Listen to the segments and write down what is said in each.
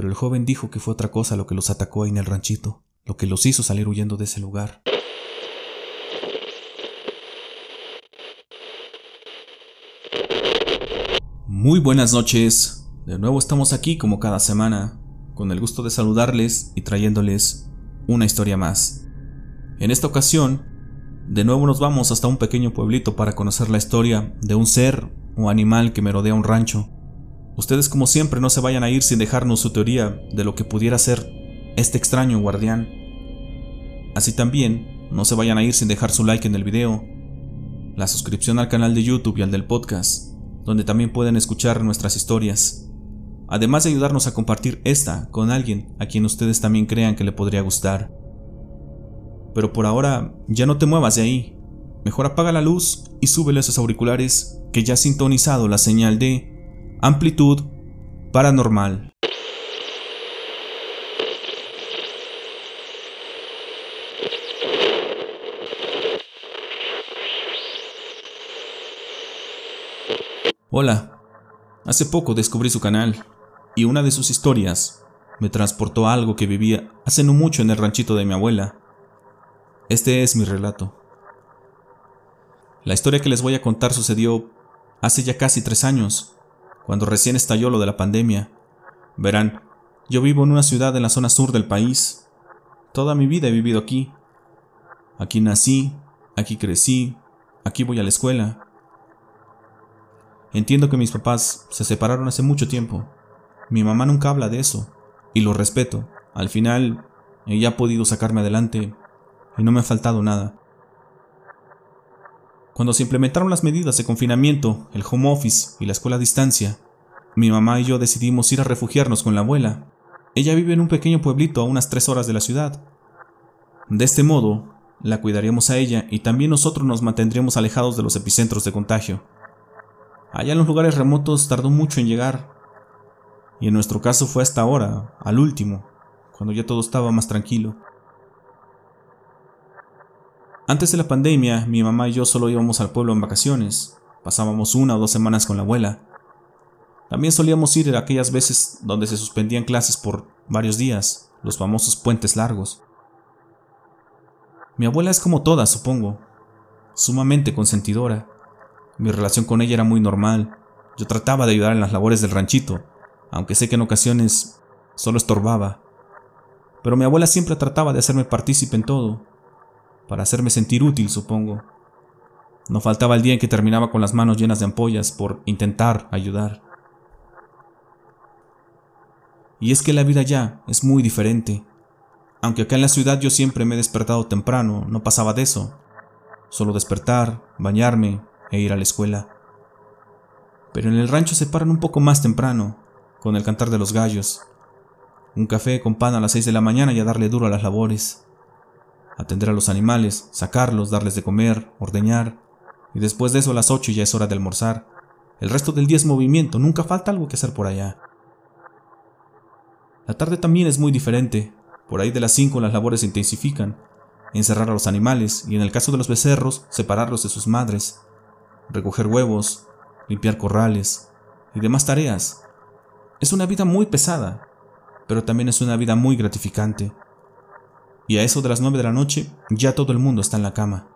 pero el joven dijo que fue otra cosa lo que los atacó ahí en el ranchito, lo que los hizo salir huyendo de ese lugar. Muy buenas noches, de nuevo estamos aquí como cada semana, con el gusto de saludarles y trayéndoles una historia más. En esta ocasión, de nuevo nos vamos hasta un pequeño pueblito para conocer la historia de un ser o animal que merodea un rancho. Ustedes como siempre no se vayan a ir sin dejarnos su teoría de lo que pudiera ser este extraño guardián. Así también, no se vayan a ir sin dejar su like en el video, la suscripción al canal de YouTube y al del podcast, donde también pueden escuchar nuestras historias, además de ayudarnos a compartir esta con alguien a quien ustedes también crean que le podría gustar. Pero por ahora, ya no te muevas de ahí. Mejor apaga la luz y súbele esos auriculares que ya ha sintonizado la señal de amplitud paranormal. Hola, hace poco descubrí su canal y una de sus historias me transportó a algo que vivía hace no mucho en el ranchito de mi abuela. Este es mi relato. La historia que les voy a contar sucedió hace ya casi tres años, cuando recién estalló lo de la pandemia. Verán, yo vivo en una ciudad en la zona sur del país. Toda mi vida he vivido aquí. Aquí nací, aquí crecí, aquí voy a la escuela. Entiendo que mis papás se separaron hace mucho tiempo. Mi mamá nunca habla de eso, y lo respeto. Al final, ella ha podido sacarme adelante, y no me ha faltado nada. Cuando se implementaron las medidas de confinamiento, el home office y la escuela a distancia, mi mamá y yo decidimos ir a refugiarnos con la abuela. Ella vive en un pequeño pueblito a unas tres horas de la ciudad. De este modo, la cuidaríamos a ella y también nosotros nos mantendríamos alejados de los epicentros de contagio. Allá en los lugares remotos tardó mucho en llegar. Y en nuestro caso fue hasta ahora, al último, cuando ya todo estaba más tranquilo. Antes de la pandemia, mi mamá y yo solo íbamos al pueblo en vacaciones. Pasábamos una o dos semanas con la abuela. También solíamos ir aquellas veces donde se suspendían clases por varios días, los famosos puentes largos. Mi abuela es como todas, supongo, sumamente consentidora. Mi relación con ella era muy normal. Yo trataba de ayudar en las labores del ranchito, aunque sé que en ocasiones solo estorbaba. Pero mi abuela siempre trataba de hacerme partícipe en todo, para hacerme sentir útil, supongo. No faltaba el día en que terminaba con las manos llenas de ampollas por intentar ayudar. Y es que la vida ya es muy diferente. Aunque acá en la ciudad yo siempre me he despertado temprano, no pasaba de eso. Solo despertar, bañarme, e ir a la escuela. Pero en el rancho se paran un poco más temprano, con el cantar de los gallos. Un café con pan a las seis de la mañana y a darle duro a las labores. Atender a los animales, sacarlos, darles de comer, ordeñar. Y después de eso a las ocho ya es hora de almorzar. El resto del día es movimiento, nunca falta algo que hacer por allá. La tarde también es muy diferente. Por ahí de las cinco las labores se intensifican. Encerrar a los animales y en el caso de los becerros, separarlos de sus madres recoger huevos, limpiar corrales y demás tareas. Es una vida muy pesada, pero también es una vida muy gratificante. Y a eso de las nueve de la noche ya todo el mundo está en la cama.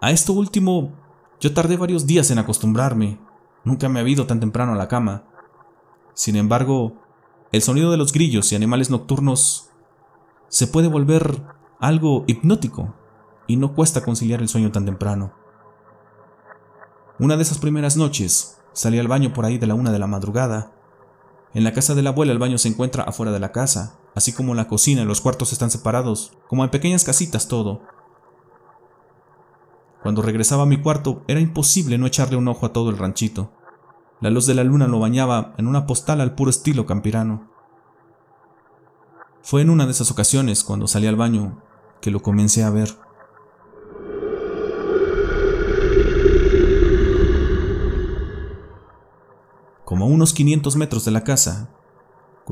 A esto último, yo tardé varios días en acostumbrarme. Nunca me he ido tan temprano a la cama. Sin embargo, el sonido de los grillos y animales nocturnos se puede volver algo hipnótico y no cuesta conciliar el sueño tan temprano. Una de esas primeras noches, salí al baño por ahí de la una de la madrugada. En la casa de la abuela el baño se encuentra afuera de la casa, así como la cocina y los cuartos están separados, como en pequeñas casitas todo. Cuando regresaba a mi cuarto era imposible no echarle un ojo a todo el ranchito. La luz de la luna lo bañaba en una postal al puro estilo campirano. Fue en una de esas ocasiones, cuando salí al baño, que lo comencé a ver. Como a unos 500 metros de la casa,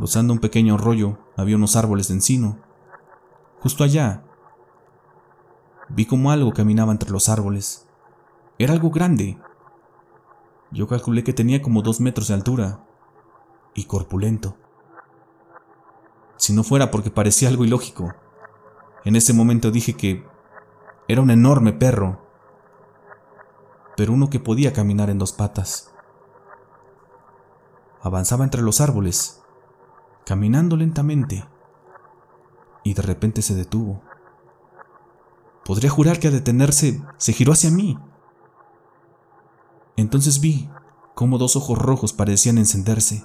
cruzando un pequeño arroyo, había unos árboles de encino. Justo allá, vi como algo caminaba entre los árboles. Era algo grande. Yo calculé que tenía como dos metros de altura. y corpulento. Si no fuera porque parecía algo ilógico, en ese momento dije que era un enorme perro, pero uno que podía caminar en dos patas. Avanzaba entre los árboles, caminando lentamente, y de repente se detuvo. Podría jurar que al detenerse se giró hacia mí. Entonces vi cómo dos ojos rojos parecían encenderse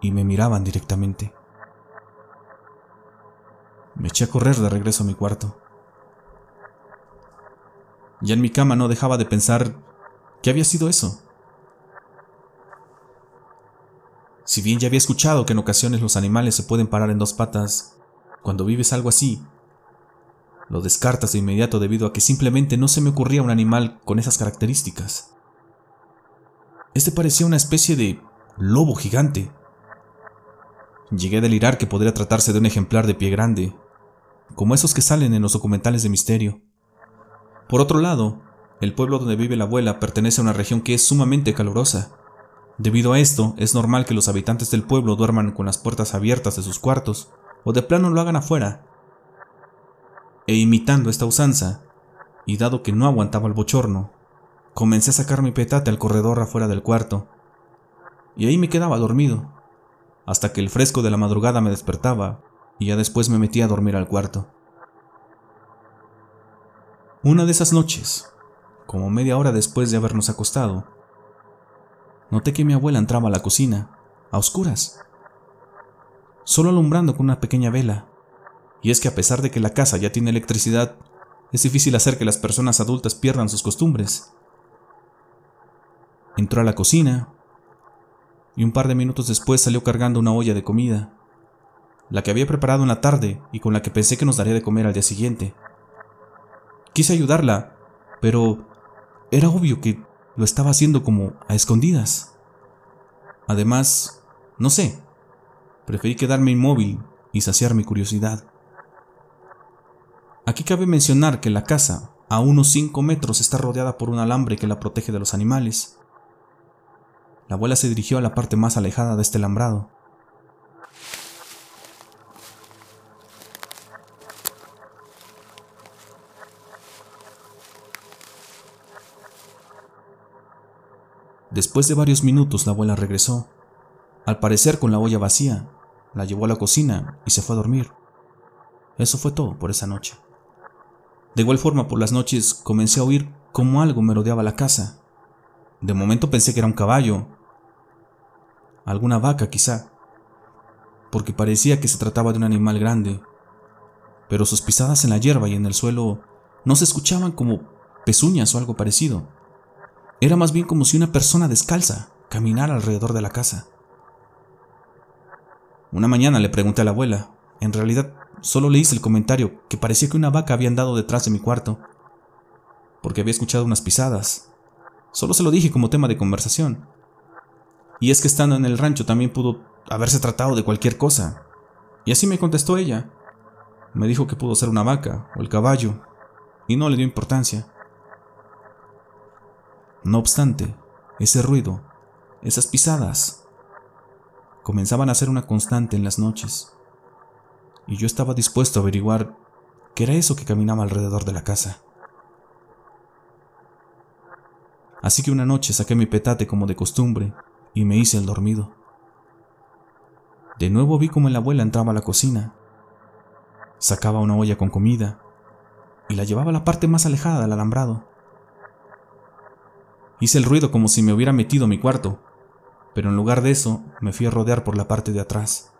y me miraban directamente. Me eché a correr de regreso a mi cuarto. Ya en mi cama no dejaba de pensar qué había sido eso. Si bien ya había escuchado que en ocasiones los animales se pueden parar en dos patas, cuando vives algo así, lo descartas de inmediato debido a que simplemente no se me ocurría un animal con esas características. Este parecía una especie de lobo gigante. Llegué a delirar que podría tratarse de un ejemplar de pie grande, como esos que salen en los documentales de misterio. Por otro lado, el pueblo donde vive la abuela pertenece a una región que es sumamente calurosa. Debido a esto, es normal que los habitantes del pueblo duerman con las puertas abiertas de sus cuartos, o de plano lo hagan afuera. E imitando esta usanza, y dado que no aguantaba el bochorno, comencé a sacar mi petate al corredor afuera del cuarto, y ahí me quedaba dormido, hasta que el fresco de la madrugada me despertaba y ya después me metí a dormir al cuarto. Una de esas noches, como media hora después de habernos acostado, noté que mi abuela entraba a la cocina, a oscuras, solo alumbrando con una pequeña vela. Y es que a pesar de que la casa ya tiene electricidad, es difícil hacer que las personas adultas pierdan sus costumbres. Entró a la cocina y un par de minutos después salió cargando una olla de comida la que había preparado en la tarde y con la que pensé que nos daría de comer al día siguiente. Quise ayudarla, pero era obvio que lo estaba haciendo como a escondidas. Además, no sé, preferí quedarme inmóvil y saciar mi curiosidad. Aquí cabe mencionar que la casa, a unos 5 metros, está rodeada por un alambre que la protege de los animales. La abuela se dirigió a la parte más alejada de este alambrado. Después de varios minutos la abuela regresó, al parecer con la olla vacía, la llevó a la cocina y se fue a dormir. Eso fue todo por esa noche. De igual forma, por las noches comencé a oír como algo me rodeaba la casa. De momento pensé que era un caballo, alguna vaca quizá, porque parecía que se trataba de un animal grande, pero sus pisadas en la hierba y en el suelo no se escuchaban como pezuñas o algo parecido. Era más bien como si una persona descalza caminara alrededor de la casa. Una mañana le pregunté a la abuela. En realidad, solo le hice el comentario que parecía que una vaca había andado detrás de mi cuarto, porque había escuchado unas pisadas. Solo se lo dije como tema de conversación. Y es que estando en el rancho también pudo haberse tratado de cualquier cosa. Y así me contestó ella. Me dijo que pudo ser una vaca o el caballo, y no le dio importancia. No obstante, ese ruido, esas pisadas, comenzaban a ser una constante en las noches, y yo estaba dispuesto a averiguar qué era eso que caminaba alrededor de la casa. Así que una noche saqué mi petate como de costumbre y me hice el dormido. De nuevo vi como la abuela entraba a la cocina, sacaba una olla con comida y la llevaba a la parte más alejada del alambrado. Hice el ruido como si me hubiera metido a mi cuarto, pero en lugar de eso me fui a rodear por la parte de atrás.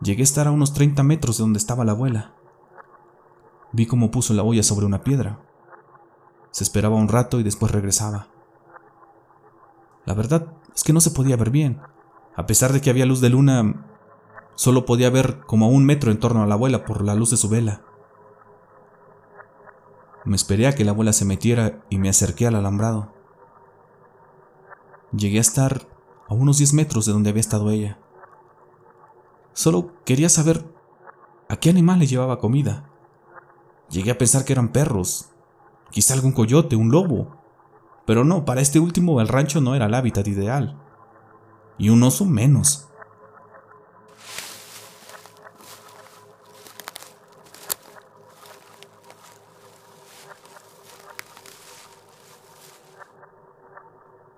Llegué a estar a unos 30 metros de donde estaba la abuela. Vi cómo puso la olla sobre una piedra. Se esperaba un rato y después regresaba. La verdad es que no se podía ver bien. A pesar de que había luz de luna, solo podía ver como a un metro en torno a la abuela por la luz de su vela. Me esperé a que la abuela se metiera y me acerqué al alambrado. Llegué a estar a unos 10 metros de donde había estado ella. Solo quería saber a qué animal le llevaba comida. Llegué a pensar que eran perros, quizá algún coyote, un lobo. Pero no, para este último el rancho no era el hábitat ideal. y un oso menos.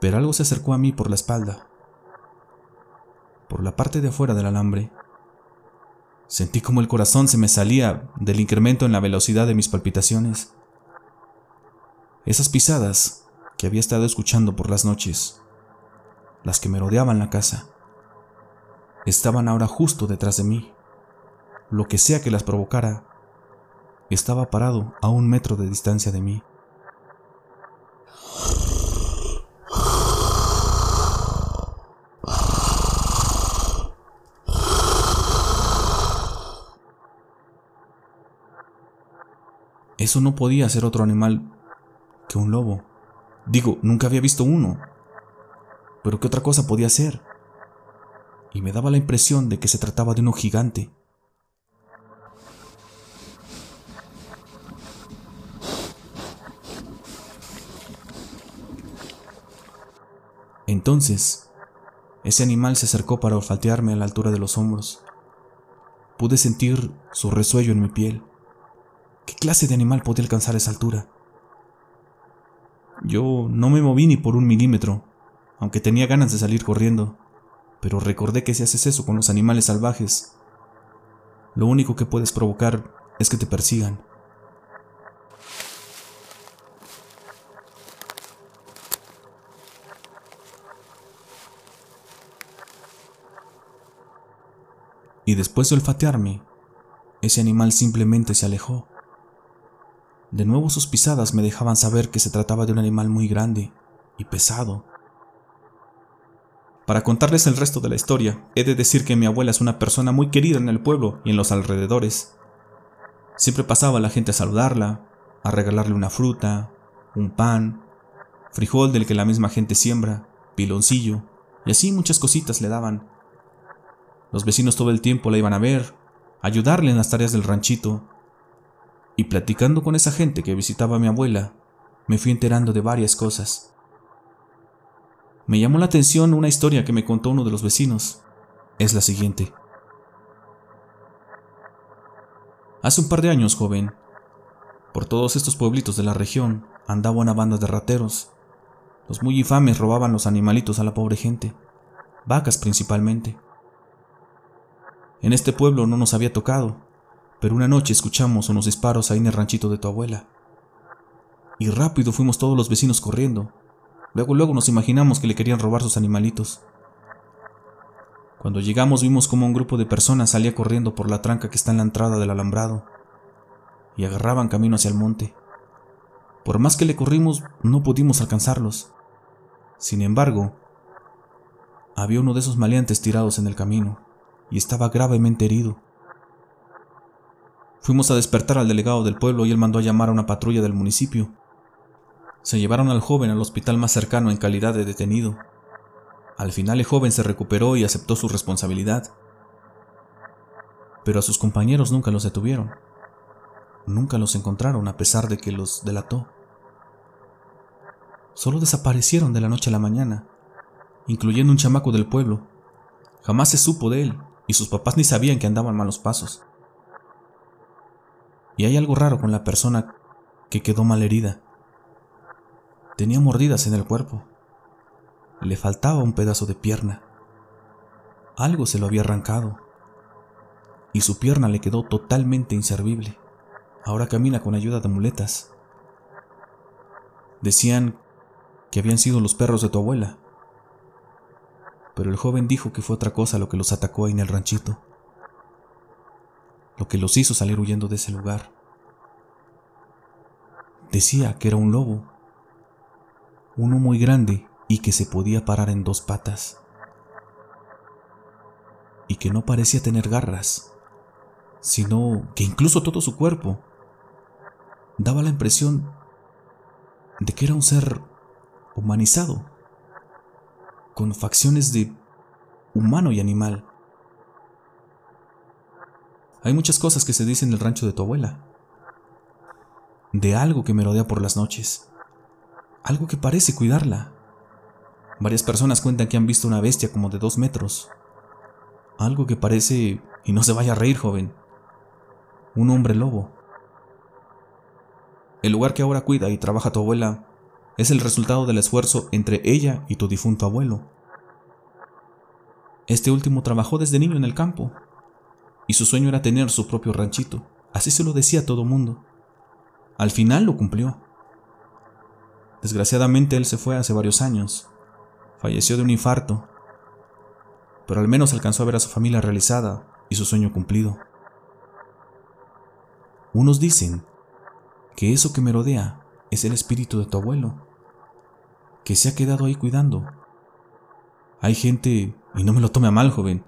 Pero algo se acercó a mí por la espalda, por la parte de afuera del alambre. Sentí como el corazón se me salía del incremento en la velocidad de mis palpitaciones. Esas pisadas que había estado escuchando por las noches, las que me rodeaban la casa, estaban ahora justo detrás de mí. Lo que sea que las provocara, estaba parado a un metro de distancia de mí. Eso no podía ser otro animal que un lobo. Digo, nunca había visto uno. Pero ¿qué otra cosa podía ser? Y me daba la impresión de que se trataba de uno gigante. Entonces, ese animal se acercó para olfatearme a la altura de los hombros. Pude sentir su resuello en mi piel. ¿Qué clase de animal podía alcanzar esa altura? Yo no me moví ni por un milímetro, aunque tenía ganas de salir corriendo, pero recordé que si haces eso con los animales salvajes, lo único que puedes provocar es que te persigan. Y después de olfatearme, ese animal simplemente se alejó. De nuevo sus pisadas me dejaban saber que se trataba de un animal muy grande y pesado. Para contarles el resto de la historia, he de decir que mi abuela es una persona muy querida en el pueblo y en los alrededores. Siempre pasaba la gente a saludarla, a regalarle una fruta, un pan, frijol del que la misma gente siembra, piloncillo, y así muchas cositas le daban. Los vecinos todo el tiempo la iban a ver, ayudarle en las tareas del ranchito y platicando con esa gente que visitaba a mi abuela, me fui enterando de varias cosas. Me llamó la atención una historia que me contó uno de los vecinos. Es la siguiente. Hace un par de años, joven, por todos estos pueblitos de la región andaba una banda de rateros. Los muy infames robaban los animalitos a la pobre gente, vacas principalmente. En este pueblo no nos había tocado, pero una noche escuchamos unos disparos ahí en el ranchito de tu abuela. Y rápido fuimos todos los vecinos corriendo. Luego, luego nos imaginamos que le querían robar sus animalitos. Cuando llegamos vimos como un grupo de personas salía corriendo por la tranca que está en la entrada del alambrado y agarraban camino hacia el monte. Por más que le corrimos, no pudimos alcanzarlos. Sin embargo, había uno de esos maleantes tirados en el camino y estaba gravemente herido. Fuimos a despertar al delegado del pueblo y él mandó a llamar a una patrulla del municipio. Se llevaron al joven al hospital más cercano en calidad de detenido. Al final el joven se recuperó y aceptó su responsabilidad. Pero a sus compañeros nunca los detuvieron. Nunca los encontraron a pesar de que los delató. Solo desaparecieron de la noche a la mañana, incluyendo un chamaco del pueblo. Jamás se supo de él, y sus papás ni sabían que andaban malos pasos. Y hay algo raro con la persona que quedó mal herida. Tenía mordidas en el cuerpo. Le faltaba un pedazo de pierna. Algo se lo había arrancado. Y su pierna le quedó totalmente inservible. Ahora camina con ayuda de muletas. Decían que habían sido los perros de tu abuela. Pero el joven dijo que fue otra cosa lo que los atacó ahí en el ranchito lo que los hizo salir huyendo de ese lugar. Decía que era un lobo, uno muy grande y que se podía parar en dos patas, y que no parecía tener garras, sino que incluso todo su cuerpo daba la impresión de que era un ser humanizado, con facciones de humano y animal. Hay muchas cosas que se dicen en el rancho de tu abuela. De algo que me rodea por las noches. Algo que parece cuidarla. Varias personas cuentan que han visto una bestia como de dos metros. Algo que parece, y no se vaya a reír, joven, un hombre lobo. El lugar que ahora cuida y trabaja tu abuela es el resultado del esfuerzo entre ella y tu difunto abuelo. Este último trabajó desde niño en el campo, y su sueño era tener su propio ranchito. Así se lo decía a todo mundo. Al final lo cumplió. Desgraciadamente él se fue hace varios años. Falleció de un infarto. Pero al menos alcanzó a ver a su familia realizada y su sueño cumplido. Unos dicen que eso que me rodea es el espíritu de tu abuelo, que se ha quedado ahí cuidando. Hay gente, y no me lo tome a mal, joven,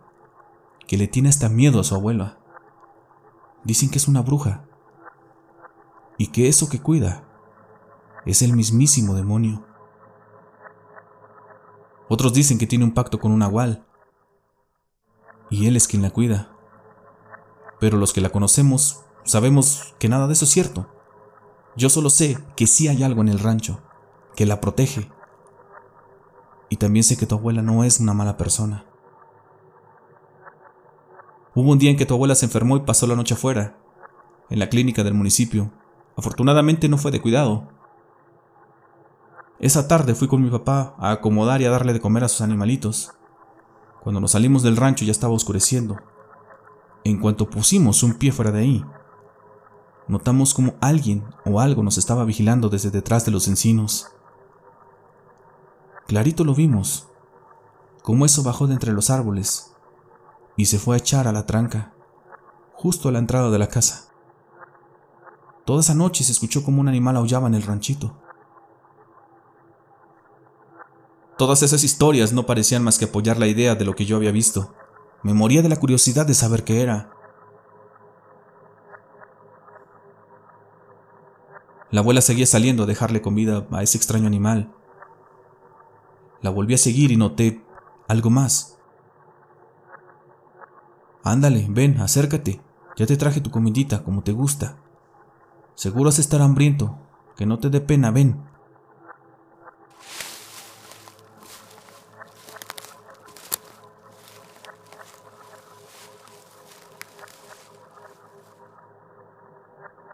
que le tiene hasta miedo a su abuela. Dicen que es una bruja, y que eso que cuida es el mismísimo demonio. Otros dicen que tiene un pacto con un nahual, y él es quien la cuida. Pero los que la conocemos sabemos que nada de eso es cierto. Yo solo sé que sí hay algo en el rancho, que la protege. Y también sé que tu abuela no es una mala persona. Hubo un día en que tu abuela se enfermó y pasó la noche afuera, en la clínica del municipio. Afortunadamente no fue de cuidado. Esa tarde fui con mi papá a acomodar y a darle de comer a sus animalitos. Cuando nos salimos del rancho ya estaba oscureciendo. En cuanto pusimos un pie fuera de ahí, notamos como alguien o algo nos estaba vigilando desde detrás de los encinos. Clarito lo vimos, como eso bajó de entre los árboles y se fue a echar a la tranca, justo a la entrada de la casa. Toda esa noche se escuchó como un animal aullaba en el ranchito. Todas esas historias no parecían más que apoyar la idea de lo que yo había visto. Me moría de la curiosidad de saber qué era. La abuela seguía saliendo a dejarle comida a ese extraño animal. La volví a seguir y noté algo más. Ándale, ven, acércate. Ya te traje tu comidita, como te gusta. Seguro has estar hambriento. Que no te dé pena, ven.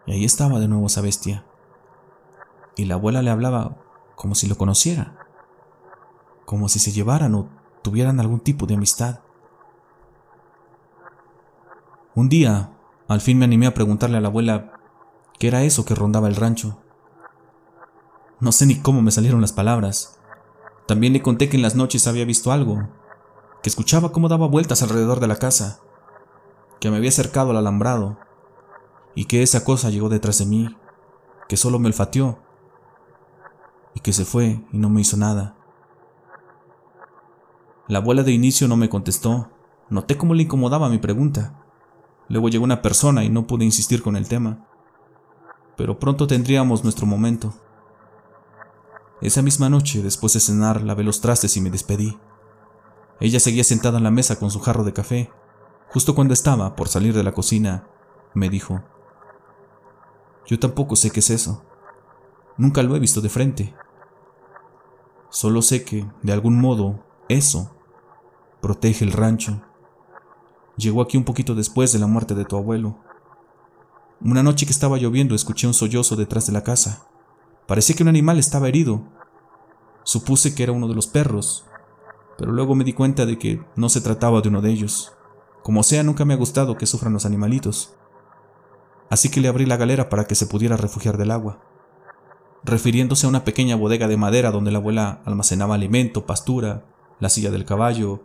Y ahí estaba de nuevo esa bestia y la abuela le hablaba como si lo conociera, como si se llevaran o tuvieran algún tipo de amistad. Un día, al fin me animé a preguntarle a la abuela qué era eso que rondaba el rancho. No sé ni cómo me salieron las palabras. También le conté que en las noches había visto algo, que escuchaba cómo daba vueltas alrededor de la casa, que me había acercado al alambrado, y que esa cosa llegó detrás de mí, que solo me olfateó y que se fue y no me hizo nada. La abuela de inicio no me contestó. Noté cómo le incomodaba mi pregunta. Luego llegó una persona y no pude insistir con el tema. Pero pronto tendríamos nuestro momento. Esa misma noche, después de cenar, lavé los trastes y me despedí. Ella seguía sentada en la mesa con su jarro de café. Justo cuando estaba por salir de la cocina, me dijo, Yo tampoco sé qué es eso. Nunca lo he visto de frente. Solo sé que, de algún modo, eso protege el rancho. Llegó aquí un poquito después de la muerte de tu abuelo. Una noche que estaba lloviendo escuché un sollozo detrás de la casa. Parecía que un animal estaba herido. Supuse que era uno de los perros, pero luego me di cuenta de que no se trataba de uno de ellos. Como sea, nunca me ha gustado que sufran los animalitos. Así que le abrí la galera para que se pudiera refugiar del agua refiriéndose a una pequeña bodega de madera donde la abuela almacenaba alimento, pastura, la silla del caballo,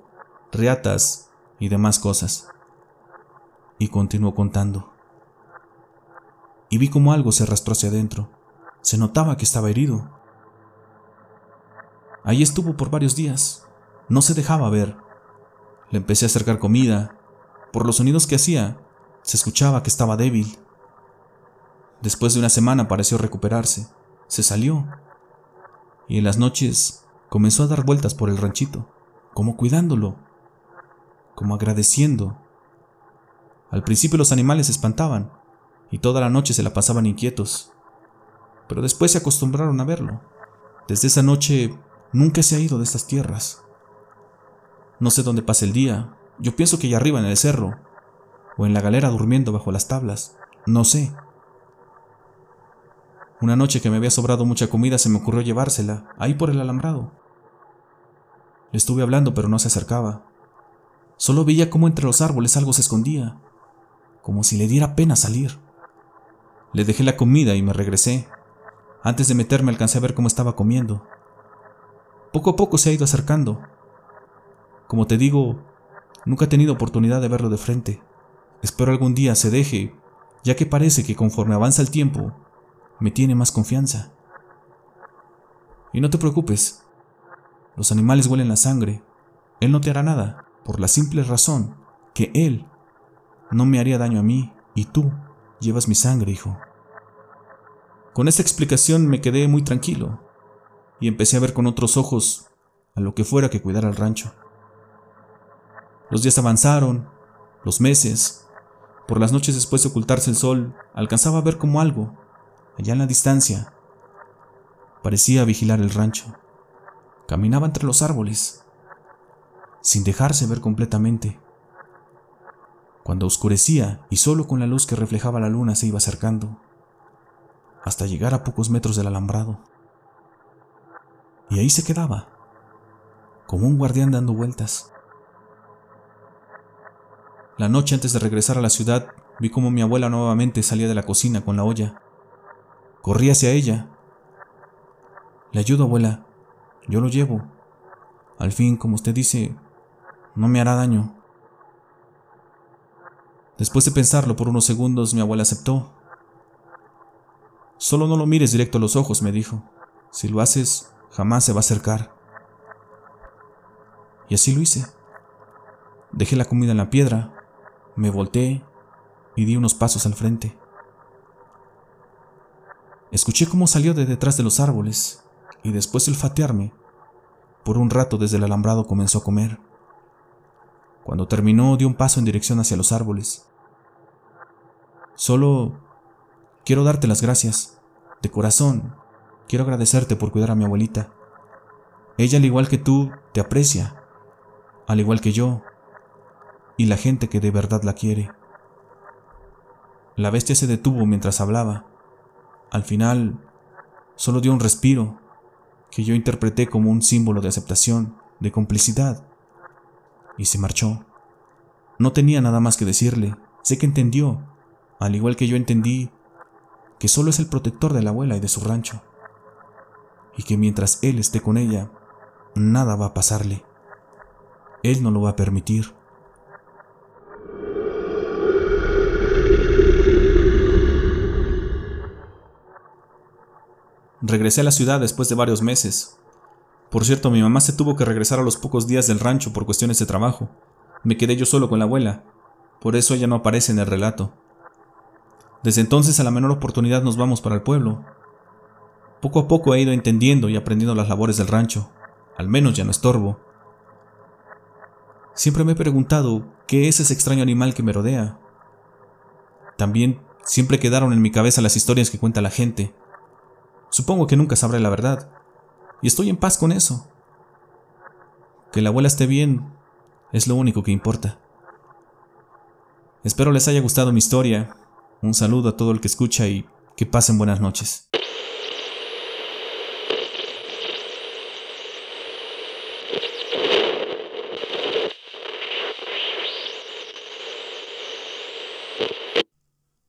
riatas y demás cosas. Y continuó contando. Y vi como algo se arrastró hacia adentro. Se notaba que estaba herido. Allí estuvo por varios días. No se dejaba ver. Le empecé a acercar comida. Por los sonidos que hacía, se escuchaba que estaba débil. Después de una semana pareció recuperarse se salió y en las noches comenzó a dar vueltas por el ranchito, como cuidándolo, como agradeciendo. Al principio los animales se espantaban y toda la noche se la pasaban inquietos, pero después se acostumbraron a verlo. Desde esa noche nunca se ha ido de estas tierras. No sé dónde pasa el día, yo pienso que allá arriba en el cerro, o en la galera durmiendo bajo las tablas, no sé. Una noche que me había sobrado mucha comida se me ocurrió llevársela, ahí por el alambrado. Le estuve hablando pero no se acercaba. Solo veía cómo entre los árboles algo se escondía, como si le diera pena salir. Le dejé la comida y me regresé. Antes de meterme alcancé a ver cómo estaba comiendo. Poco a poco se ha ido acercando. Como te digo, nunca he tenido oportunidad de verlo de frente. Espero algún día se deje, ya que parece que conforme avanza el tiempo, me tiene más confianza. Y no te preocupes, los animales huelen la sangre, él no te hará nada, por la simple razón que él no me haría daño a mí y tú llevas mi sangre, hijo. Con esta explicación me quedé muy tranquilo y empecé a ver con otros ojos a lo que fuera que cuidara el rancho. Los días avanzaron, los meses. Por las noches después de ocultarse el sol, alcanzaba a ver como algo, allá en la distancia. Parecía vigilar el rancho. Caminaba entre los árboles, sin dejarse ver completamente. Cuando oscurecía y solo con la luz que reflejaba la luna se iba acercando, hasta llegar a pocos metros del alambrado. Y ahí se quedaba, como un guardián dando vueltas. La noche antes de regresar a la ciudad, vi como mi abuela nuevamente salía de la cocina con la olla. Corrí hacia ella. Le ayudo, abuela. Yo lo llevo. Al fin, como usted dice, no me hará daño. Después de pensarlo por unos segundos, mi abuela aceptó. Solo no lo mires directo a los ojos, me dijo. Si lo haces, jamás se va a acercar. Y así lo hice. Dejé la comida en la piedra, me volteé y di unos pasos al frente. Escuché cómo salió de detrás de los árboles y después de olfatearme, por un rato desde el alambrado comenzó a comer. Cuando terminó dio un paso en dirección hacia los árboles. Solo quiero darte las gracias. De corazón, quiero agradecerte por cuidar a mi abuelita. Ella, al igual que tú, te aprecia, al igual que yo, y la gente que de verdad la quiere. La bestia se detuvo mientras hablaba. Al final, solo dio un respiro, que yo interpreté como un símbolo de aceptación, de complicidad y se marchó. No tenía nada más que decirle. Sé que entendió, al igual que yo entendí, que solo es el protector de la abuela y de su rancho. Y que mientras él esté con ella, nada va a pasarle. Él no lo va a permitir. Regresé a la ciudad después de varios meses, por cierto, mi mamá se tuvo que regresar a los pocos días del rancho por cuestiones de trabajo. Me quedé yo solo con la abuela, por eso ella no aparece en el relato. Desde entonces a la menor oportunidad nos vamos para el pueblo. Poco a poco he ido entendiendo y aprendiendo las labores del rancho, al menos ya no estorbo. Siempre me he preguntado qué es ese extraño animal que me rodea. También siempre quedaron en mi cabeza las historias que cuenta la gente. Supongo que nunca sabré la verdad, y estoy en paz con eso. Que la abuela esté bien es lo único que importa. Espero les haya gustado mi historia. Un saludo a todo el que escucha y que pasen buenas noches.